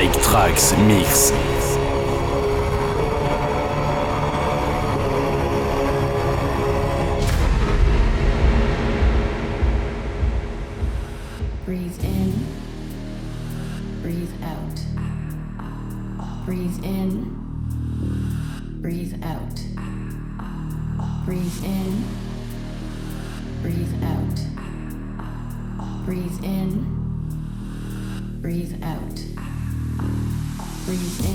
Mike Trax Mix. Breathe in,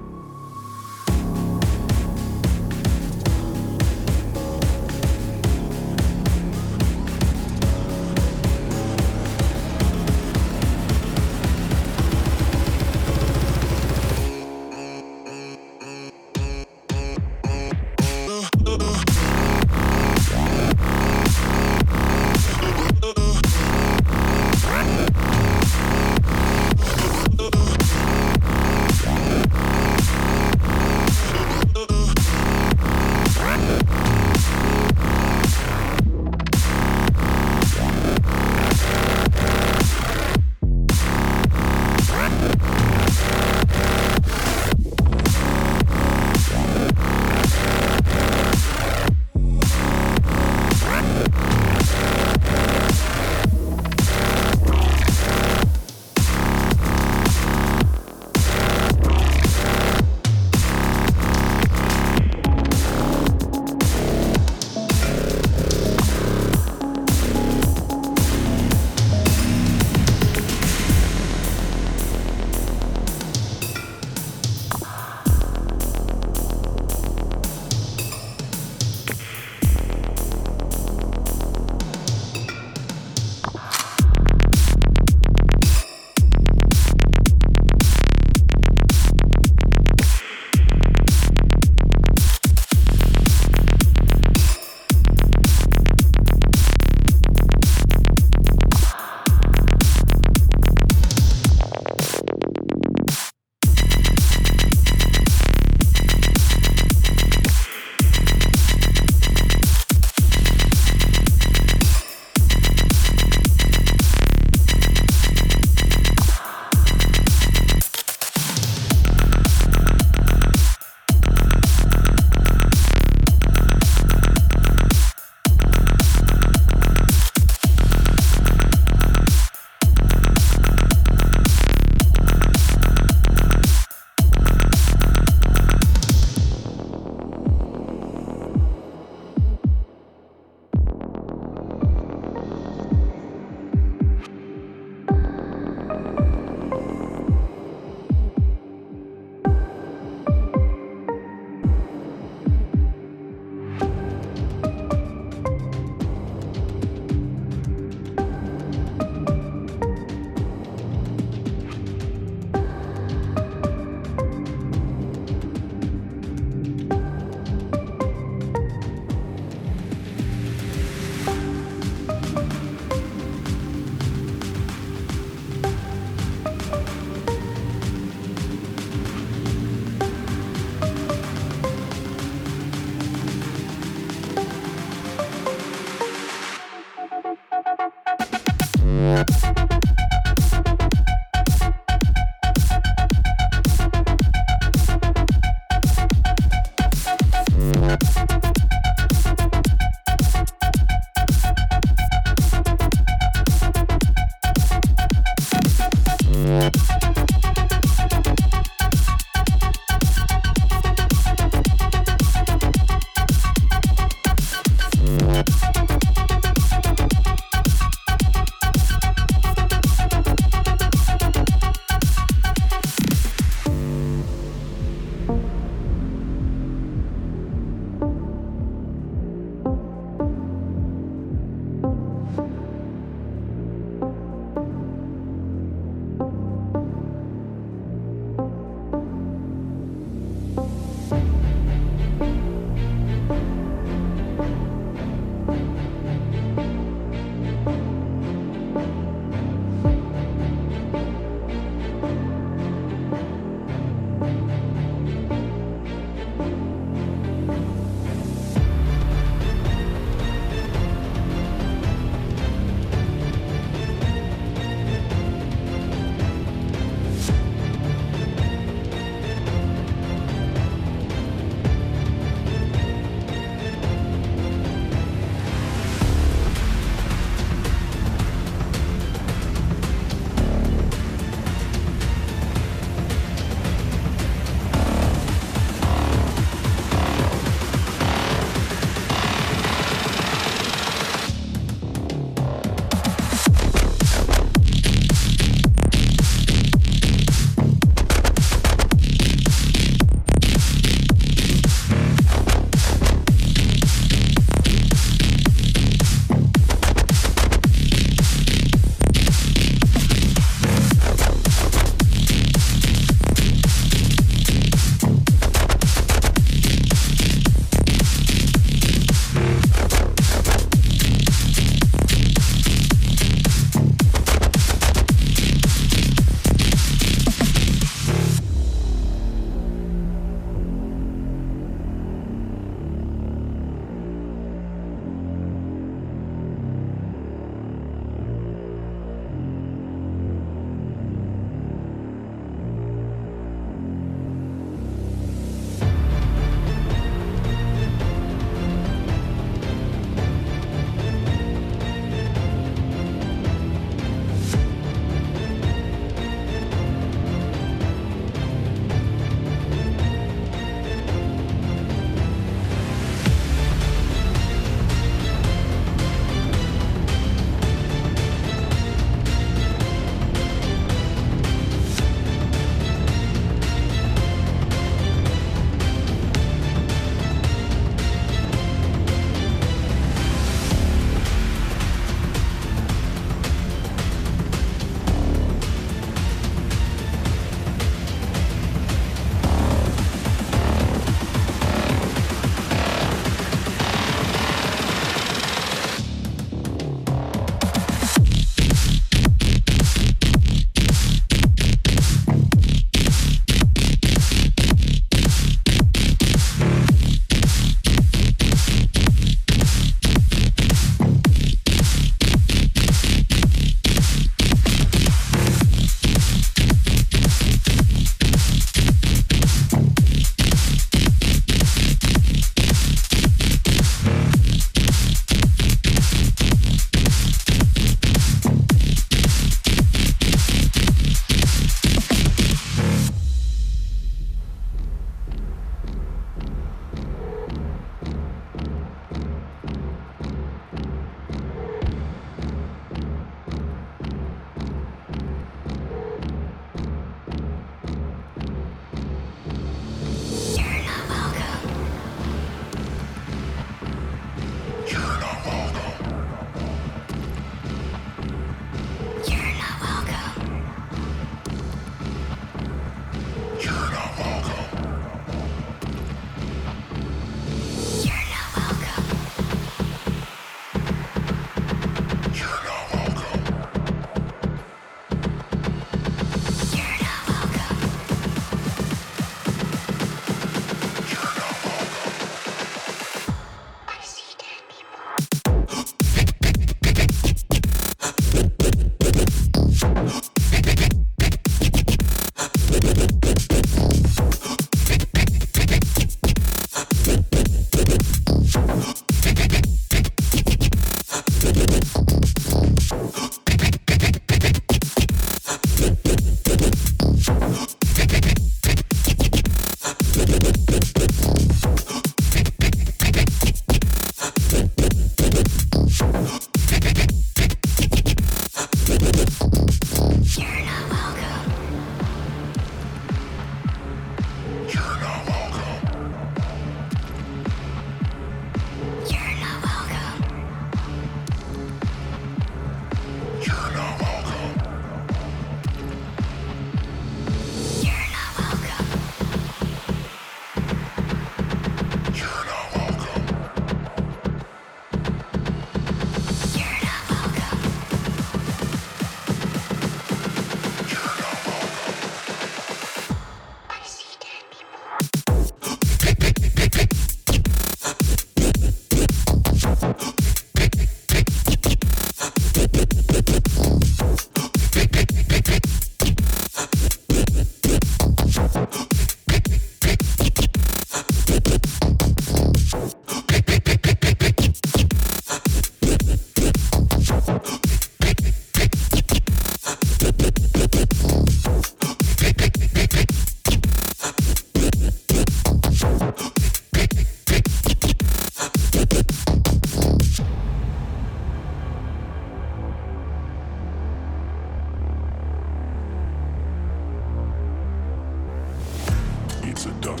dark,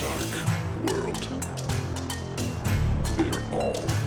dark world. They're all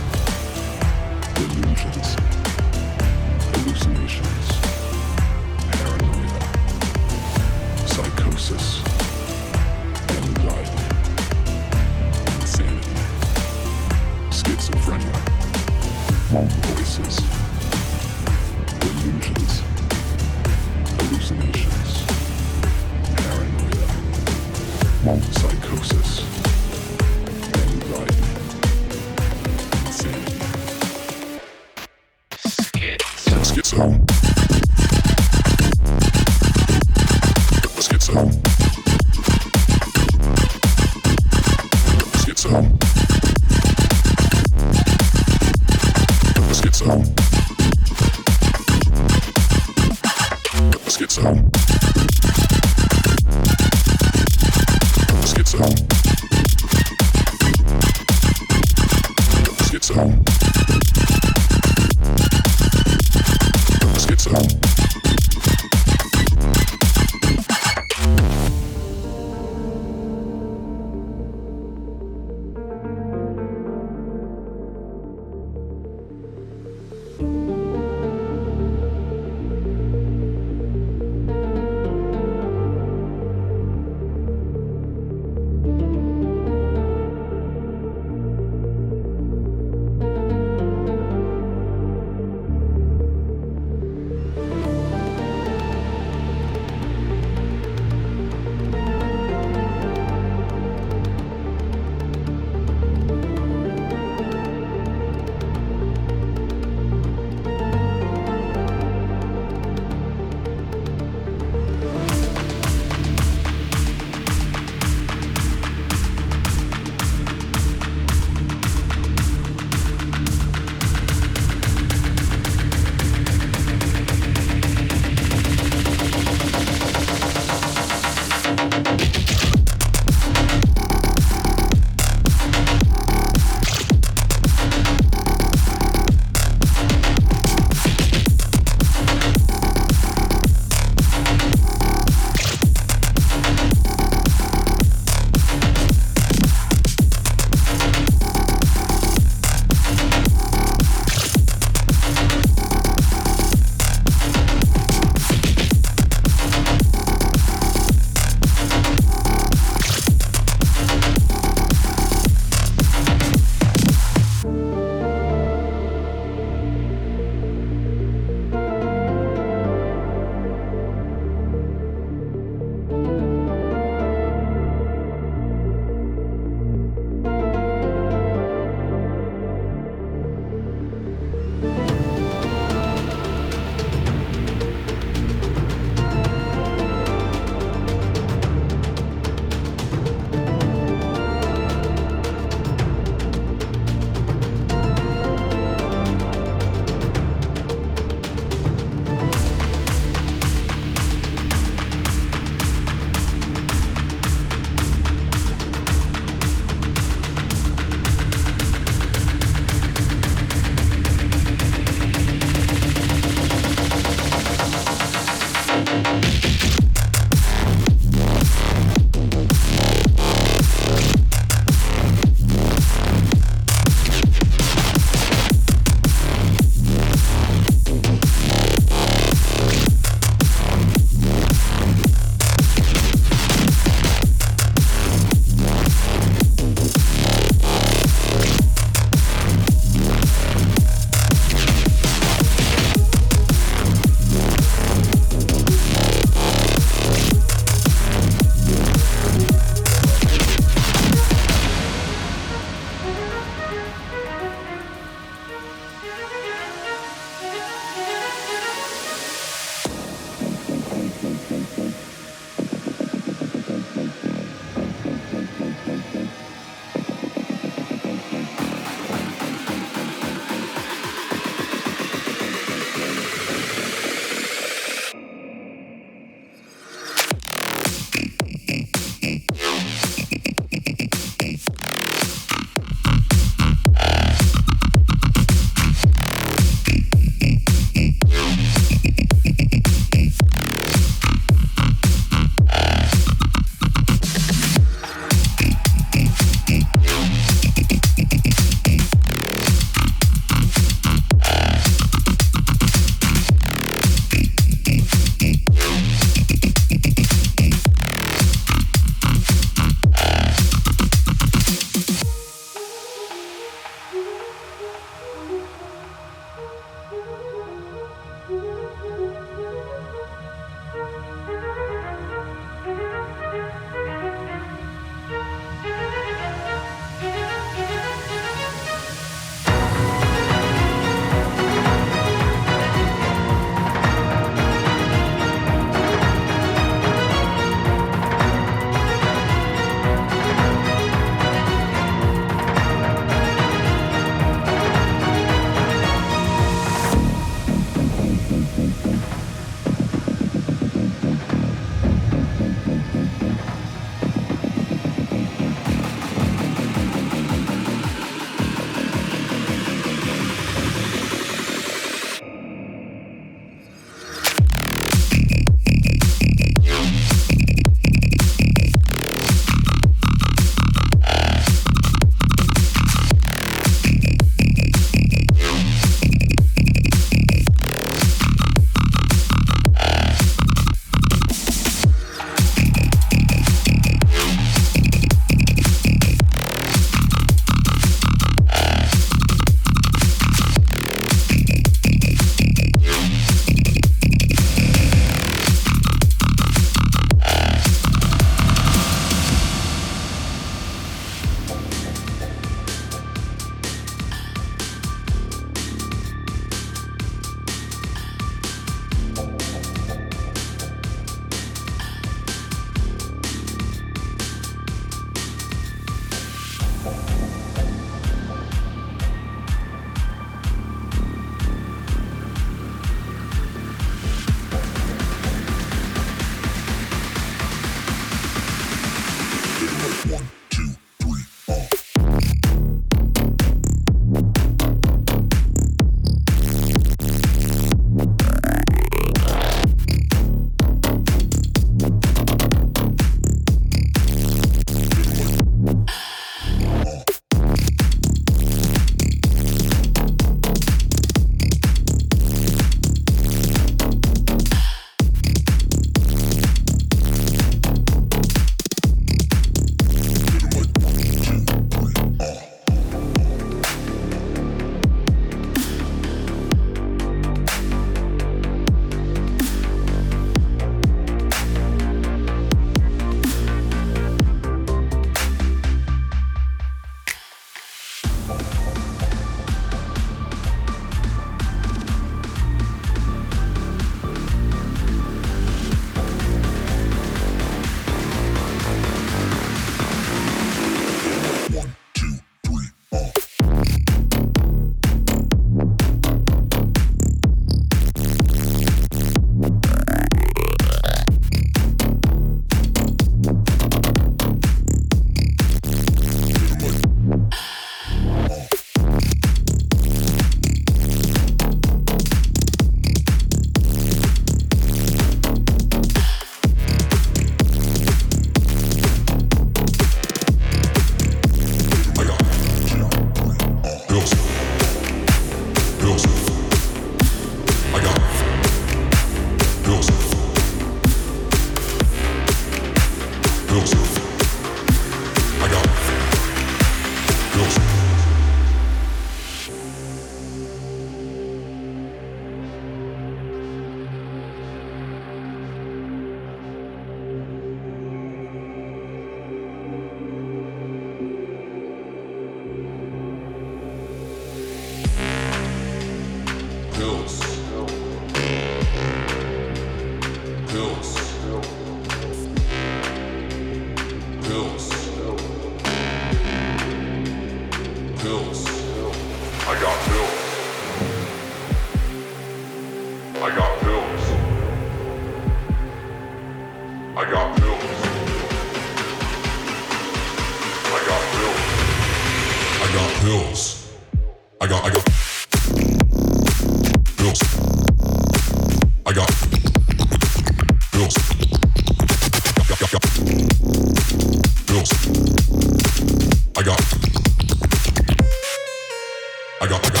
I got, I got.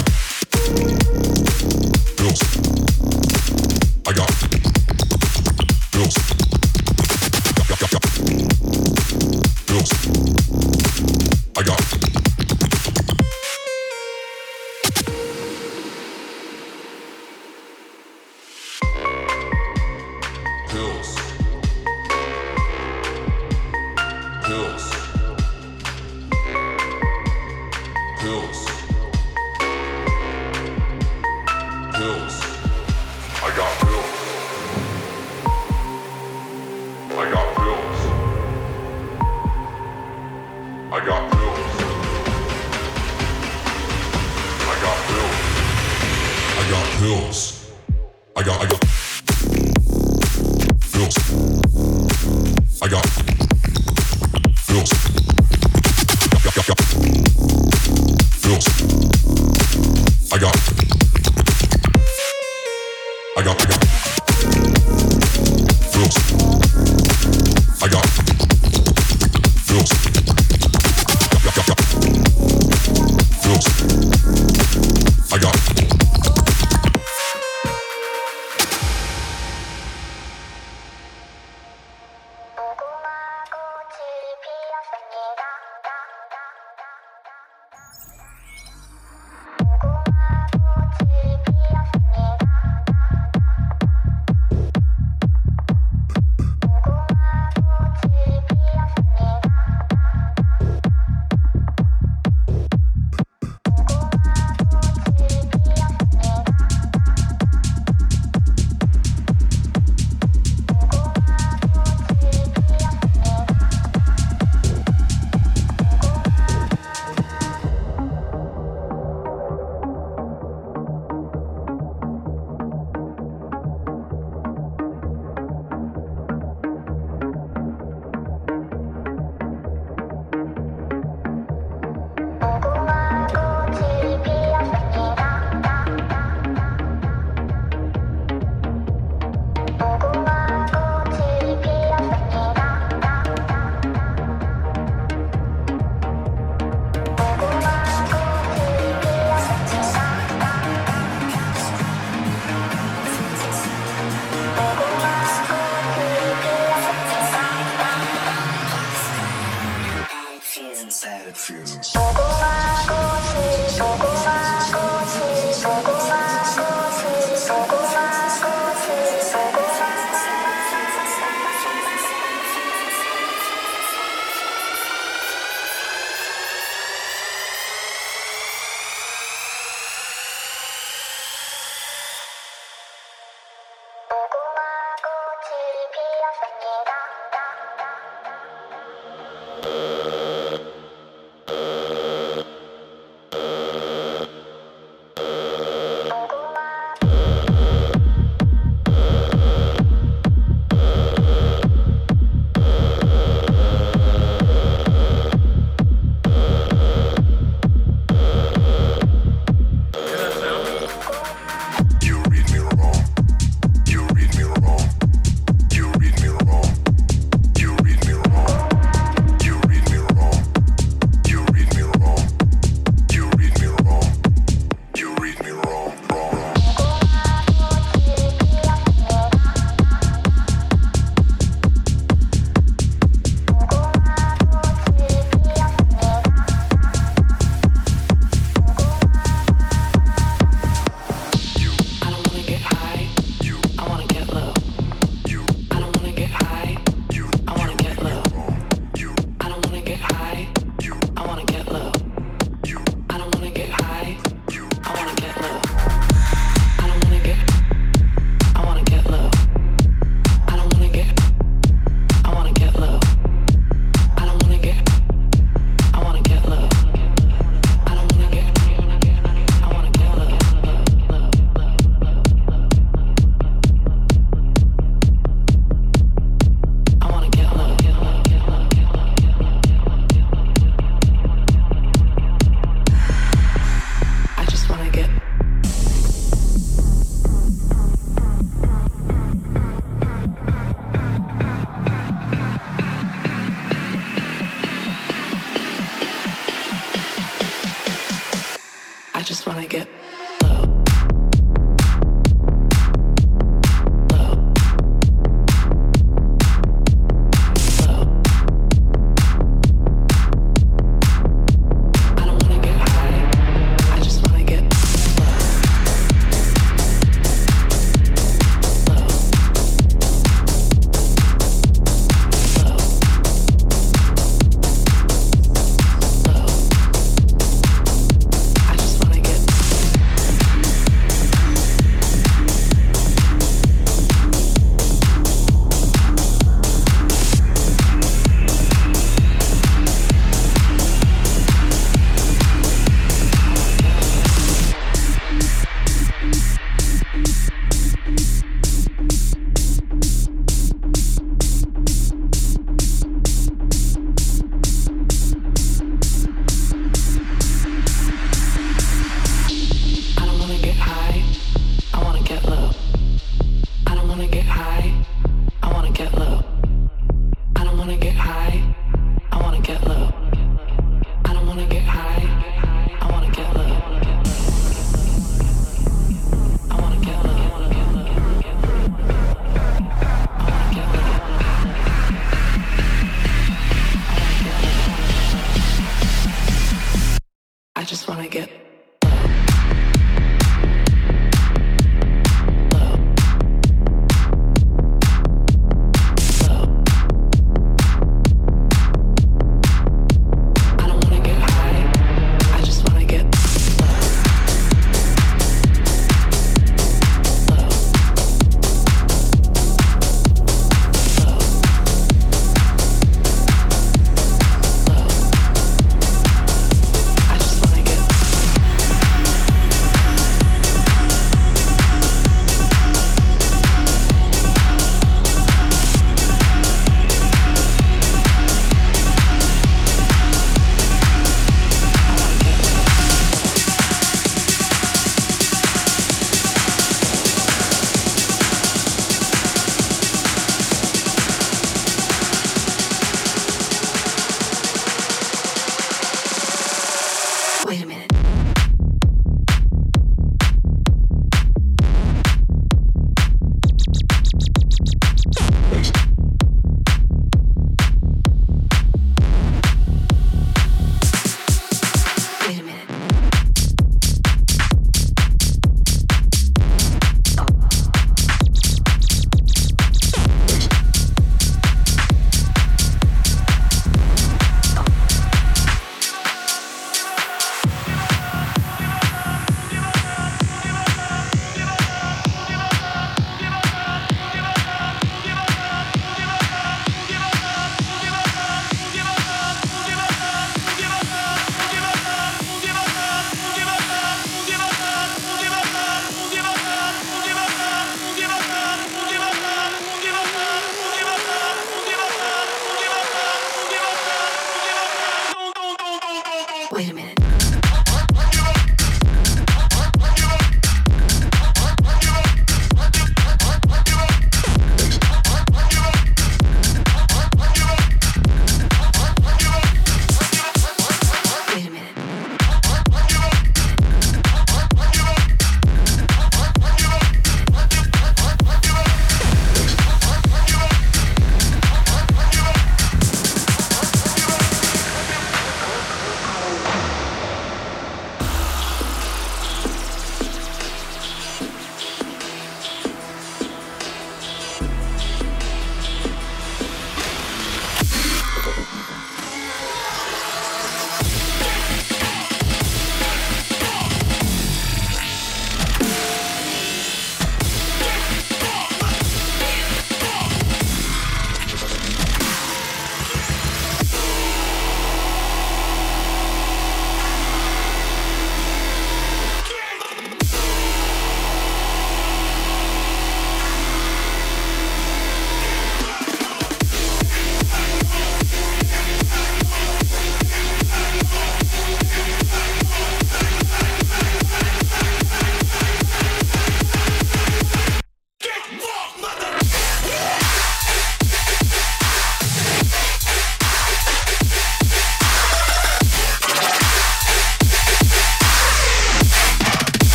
I get.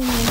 Ooh.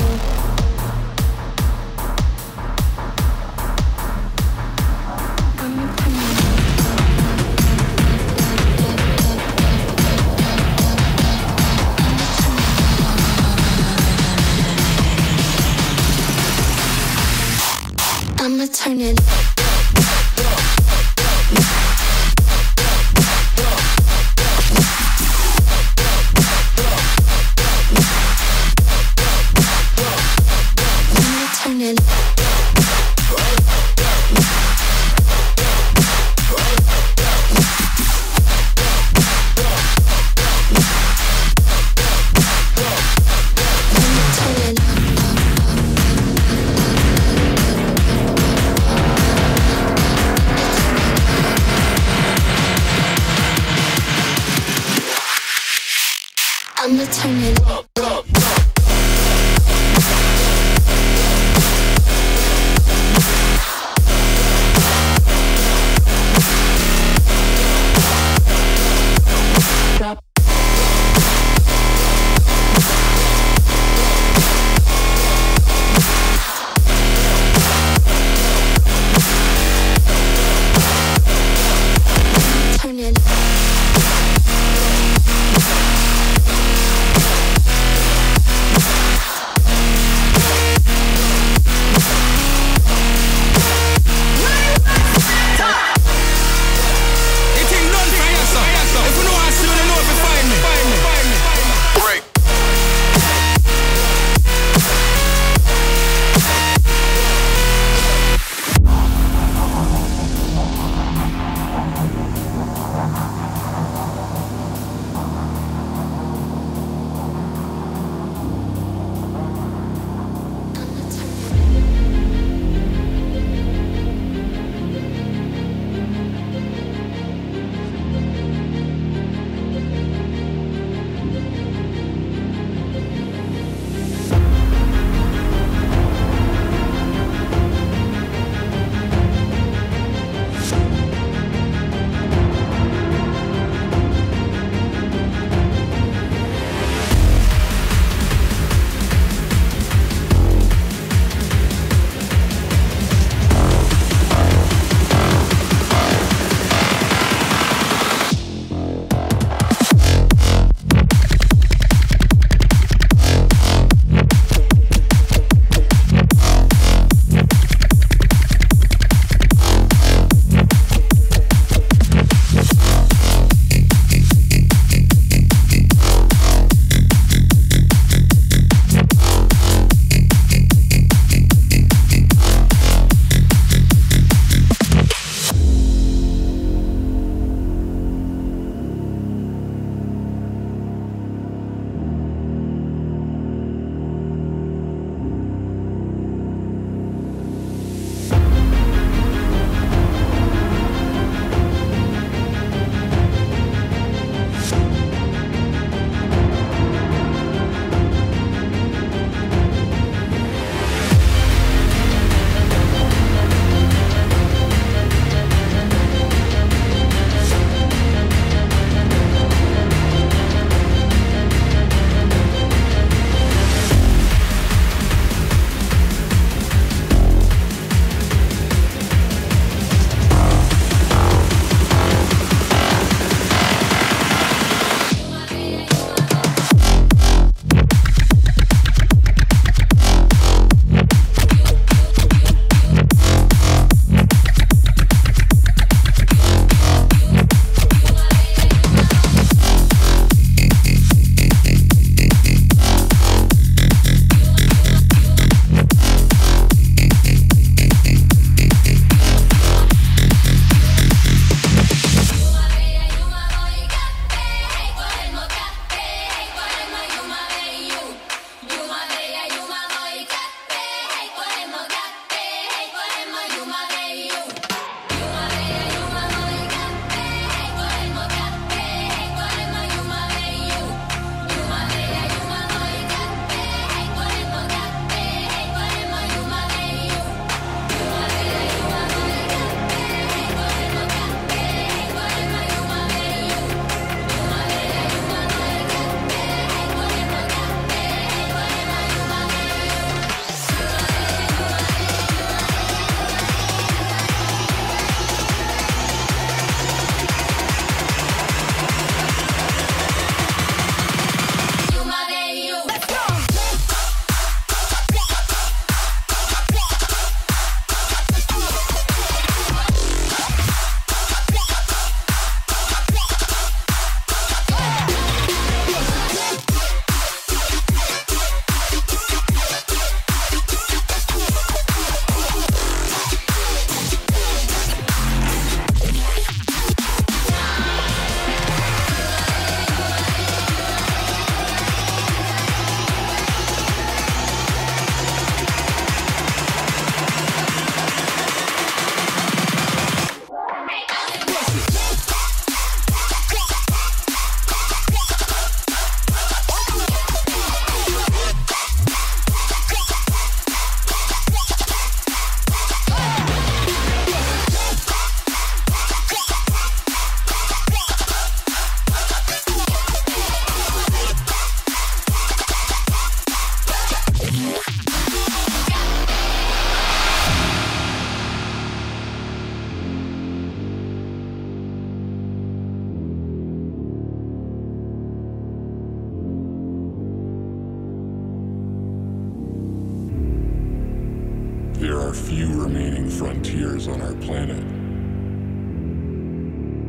Are few remaining frontiers on our planet.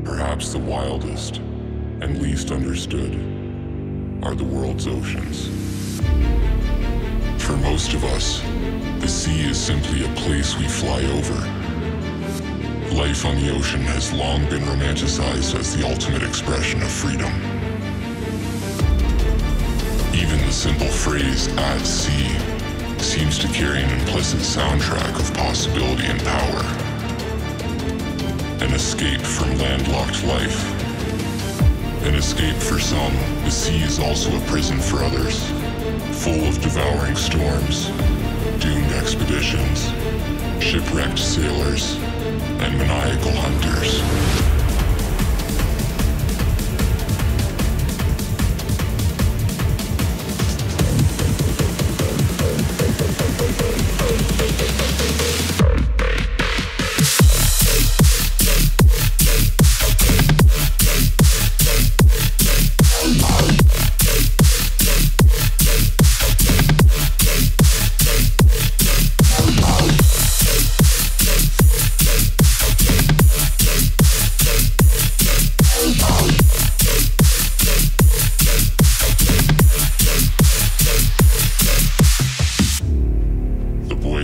Perhaps the wildest and least understood are the world's oceans. For most of us, the sea is simply a place we fly over. Life on the ocean has long been romanticized as the ultimate expression of freedom. Even the simple phrase at sea seems to carry an implicit soundtrack of possibility and power. An escape from landlocked life. An escape for some, the sea is also a prison for others, full of devouring storms, doomed expeditions, shipwrecked sailors, and maniacal hunters.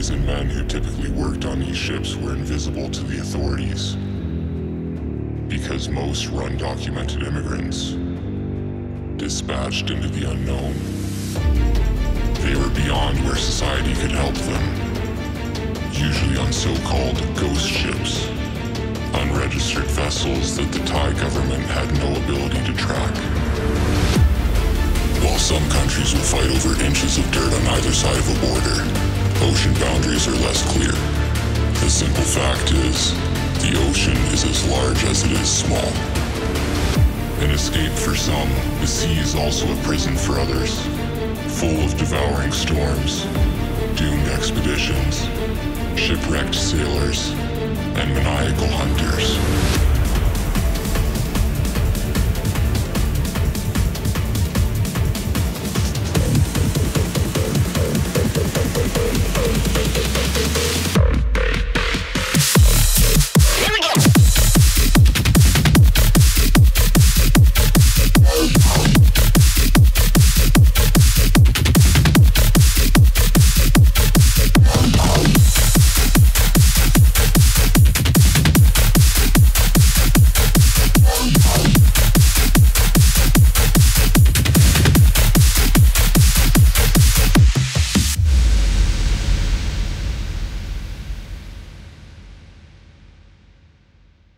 And men who typically worked on these ships were invisible to the authorities. Because most were undocumented immigrants, dispatched into the unknown. They were beyond where society could help them, usually on so called ghost ships, unregistered vessels that the Thai government had no ability to track. While some countries will fight over inches of dirt on either side of a border, ocean boundaries are less clear. The simple fact is, the ocean is as large as it is small. An escape for some, the sea is also a prison for others, full of devouring storms, doomed expeditions, shipwrecked sailors, and maniacal hunters.